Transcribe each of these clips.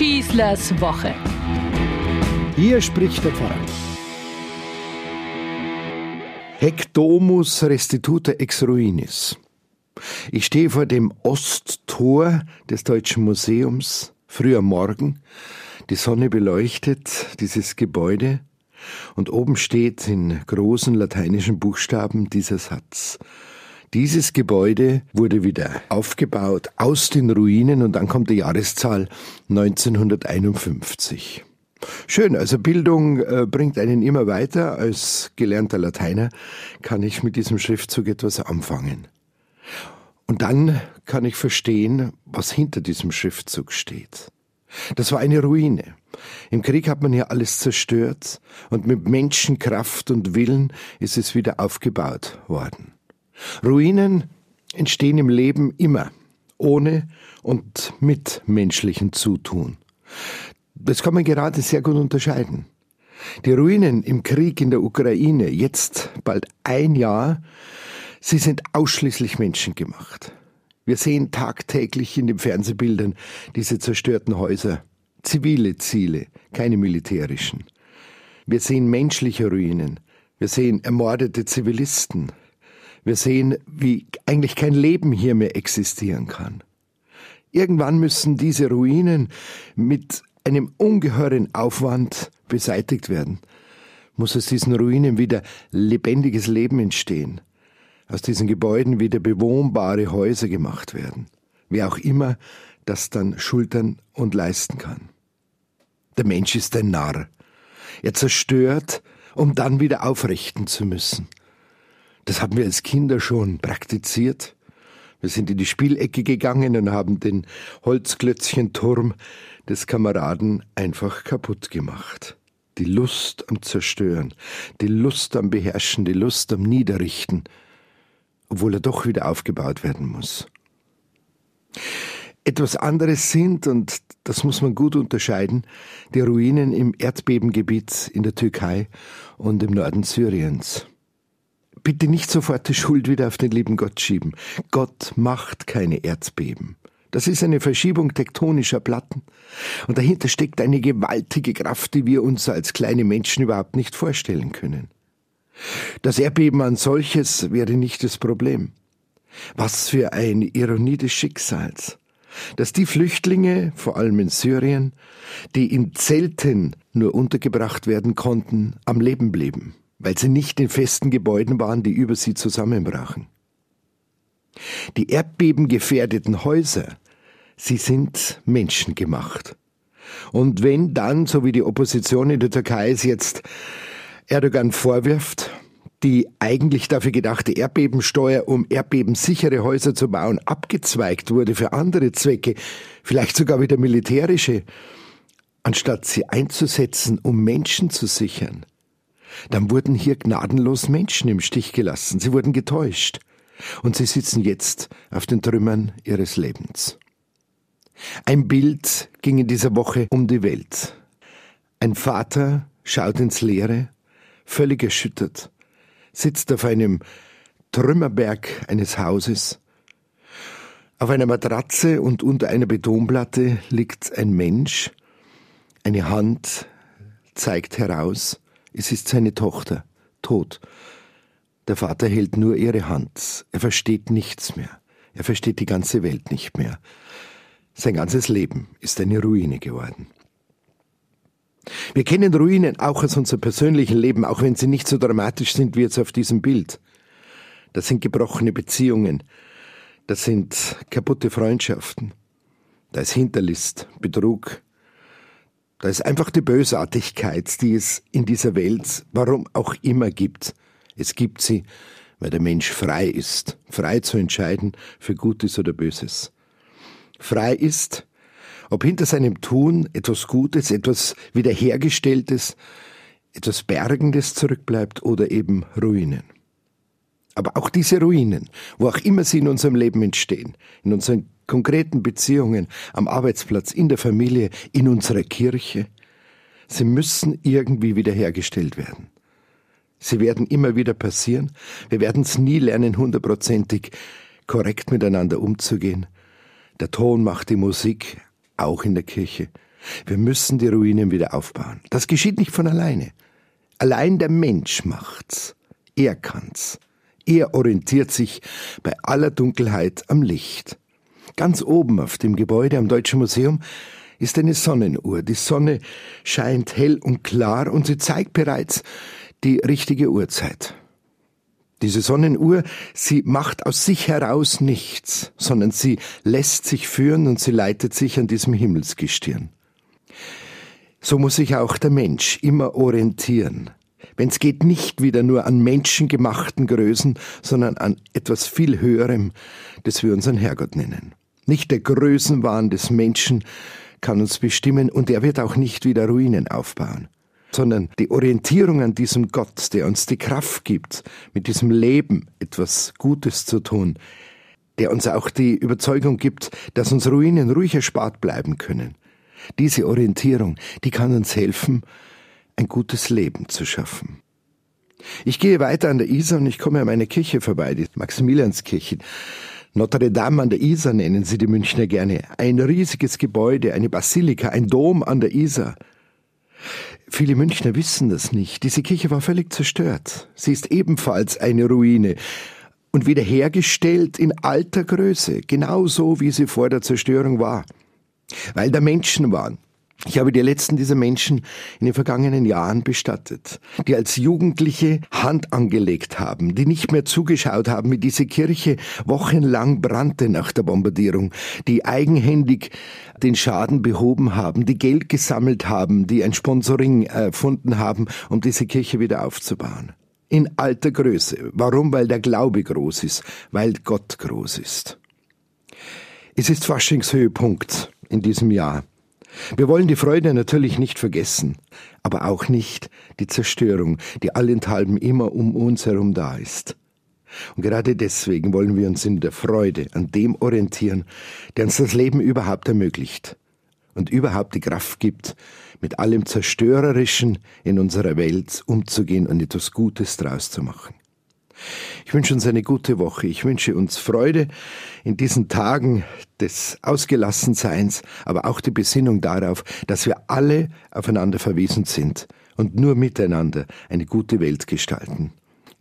Schießlers Woche. Hier spricht der Pfarrer. Hec domus restituta ex ruinis. Ich stehe vor dem Osttor des Deutschen Museums, früh am Morgen. Die Sonne beleuchtet dieses Gebäude und oben steht in großen lateinischen Buchstaben dieser Satz. Dieses Gebäude wurde wieder aufgebaut aus den Ruinen und dann kommt die Jahreszahl 1951. Schön, also Bildung äh, bringt einen immer weiter. Als gelernter Lateiner kann ich mit diesem Schriftzug etwas anfangen. Und dann kann ich verstehen, was hinter diesem Schriftzug steht. Das war eine Ruine. Im Krieg hat man ja alles zerstört und mit Menschenkraft und Willen ist es wieder aufgebaut worden. Ruinen entstehen im Leben immer, ohne und mit menschlichem Zutun. Das kann man gerade sehr gut unterscheiden. Die Ruinen im Krieg in der Ukraine, jetzt bald ein Jahr, sie sind ausschließlich menschengemacht. Wir sehen tagtäglich in den Fernsehbildern diese zerstörten Häuser, zivile Ziele, keine militärischen. Wir sehen menschliche Ruinen, wir sehen ermordete Zivilisten, wir sehen, wie eigentlich kein Leben hier mehr existieren kann. Irgendwann müssen diese Ruinen mit einem ungeheuren Aufwand beseitigt werden. Muss aus diesen Ruinen wieder lebendiges Leben entstehen. Aus diesen Gebäuden wieder bewohnbare Häuser gemacht werden. Wer auch immer das dann schultern und leisten kann. Der Mensch ist ein Narr. Er zerstört, um dann wieder aufrichten zu müssen. Das haben wir als Kinder schon praktiziert. Wir sind in die Spielecke gegangen und haben den Holzklötzchenturm des Kameraden einfach kaputt gemacht. Die Lust am Zerstören, die Lust am Beherrschen, die Lust am Niederrichten, obwohl er doch wieder aufgebaut werden muss. Etwas anderes sind, und das muss man gut unterscheiden, die Ruinen im Erdbebengebiet in der Türkei und im Norden Syriens bitte nicht sofort die Schuld wieder auf den lieben Gott schieben. Gott macht keine Erdbeben. Das ist eine Verschiebung tektonischer Platten. Und dahinter steckt eine gewaltige Kraft, die wir uns als kleine Menschen überhaupt nicht vorstellen können. Das Erdbeben an solches wäre nicht das Problem. Was für eine Ironie des Schicksals. Dass die Flüchtlinge, vor allem in Syrien, die in Zelten nur untergebracht werden konnten, am Leben blieben weil sie nicht in festen Gebäuden waren, die über sie zusammenbrachen. Die erdbebengefährdeten Häuser, sie sind menschengemacht. Und wenn dann, so wie die Opposition in der Türkei es jetzt Erdogan vorwirft, die eigentlich dafür gedachte Erdbebensteuer, um erdbebensichere Häuser zu bauen, abgezweigt wurde für andere Zwecke, vielleicht sogar wieder militärische, anstatt sie einzusetzen, um Menschen zu sichern, dann wurden hier gnadenlos Menschen im Stich gelassen, sie wurden getäuscht, und sie sitzen jetzt auf den Trümmern ihres Lebens. Ein Bild ging in dieser Woche um die Welt. Ein Vater schaut ins Leere, völlig erschüttert, sitzt auf einem Trümmerberg eines Hauses. Auf einer Matratze und unter einer Betonplatte liegt ein Mensch, eine Hand zeigt heraus, es ist seine Tochter, tot. Der Vater hält nur ihre Hand. Er versteht nichts mehr. Er versteht die ganze Welt nicht mehr. Sein ganzes Leben ist eine Ruine geworden. Wir kennen Ruinen auch aus unserem persönlichen Leben, auch wenn sie nicht so dramatisch sind wie jetzt auf diesem Bild. Das sind gebrochene Beziehungen. Das sind kaputte Freundschaften. Da ist Hinterlist, Betrug, da ist einfach die Bösartigkeit, die es in dieser Welt, warum auch immer gibt. Es gibt sie, weil der Mensch frei ist, frei zu entscheiden für Gutes oder Böses. Frei ist, ob hinter seinem Tun etwas Gutes, etwas Wiederhergestelltes, etwas Bergendes zurückbleibt oder eben Ruinen. Aber auch diese Ruinen, wo auch immer sie in unserem Leben entstehen, in unseren konkreten Beziehungen, am Arbeitsplatz, in der Familie, in unserer Kirche, sie müssen irgendwie wiederhergestellt werden. Sie werden immer wieder passieren. Wir werden es nie lernen, hundertprozentig korrekt miteinander umzugehen. Der Ton macht die Musik, auch in der Kirche. Wir müssen die Ruinen wieder aufbauen. Das geschieht nicht von alleine. Allein der Mensch macht's. Er kann's. Er orientiert sich bei aller Dunkelheit am Licht. Ganz oben auf dem Gebäude am Deutschen Museum ist eine Sonnenuhr. Die Sonne scheint hell und klar und sie zeigt bereits die richtige Uhrzeit. Diese Sonnenuhr, sie macht aus sich heraus nichts, sondern sie lässt sich führen und sie leitet sich an diesem Himmelsgestirn. So muss sich auch der Mensch immer orientieren. Wenn es geht, nicht wieder nur an menschengemachten Größen, sondern an etwas viel Höherem, das wir unseren Herrgott nennen. Nicht der Größenwahn des Menschen kann uns bestimmen und er wird auch nicht wieder Ruinen aufbauen sondern die Orientierung an diesem Gott, der uns die Kraft gibt, mit diesem Leben etwas Gutes zu tun, der uns auch die Überzeugung gibt, dass uns Ruinen ruhig erspart bleiben können. Diese Orientierung, die kann uns helfen, ein gutes Leben zu schaffen. Ich gehe weiter an der Isar und ich komme an meine Kirche vorbei, die Maximilianskirche. Notre Dame an der Isar nennen sie die Münchner gerne. Ein riesiges Gebäude, eine Basilika, ein Dom an der Isar. Viele Münchner wissen das nicht. Diese Kirche war völlig zerstört. Sie ist ebenfalls eine Ruine und wiederhergestellt in alter Größe, genauso wie sie vor der Zerstörung war. Weil da Menschen waren, ich habe die letzten dieser Menschen in den vergangenen Jahren bestattet, die als Jugendliche Hand angelegt haben, die nicht mehr zugeschaut haben, wie diese Kirche wochenlang brannte nach der Bombardierung, die eigenhändig den Schaden behoben haben, die Geld gesammelt haben, die ein Sponsoring erfunden haben, um diese Kirche wieder aufzubauen. In alter Größe. Warum? Weil der Glaube groß ist, weil Gott groß ist. Es ist Faschingshöhepunkt in diesem Jahr. Wir wollen die Freude natürlich nicht vergessen, aber auch nicht die Zerstörung, die allenthalben immer um uns herum da ist. Und gerade deswegen wollen wir uns in der Freude an dem orientieren, der uns das Leben überhaupt ermöglicht und überhaupt die Kraft gibt, mit allem Zerstörerischen in unserer Welt umzugehen und etwas Gutes draus zu machen. Ich wünsche uns eine gute Woche. Ich wünsche uns Freude in diesen Tagen des Ausgelassenseins, aber auch die Besinnung darauf, dass wir alle aufeinander verwiesen sind und nur miteinander eine gute Welt gestalten.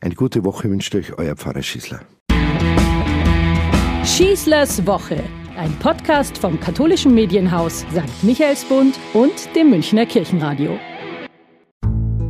Eine gute Woche wünscht euch euer Pfarrer Schießler. Schießlers Woche, ein Podcast vom katholischen Medienhaus St. Michaelsbund und dem Münchner Kirchenradio.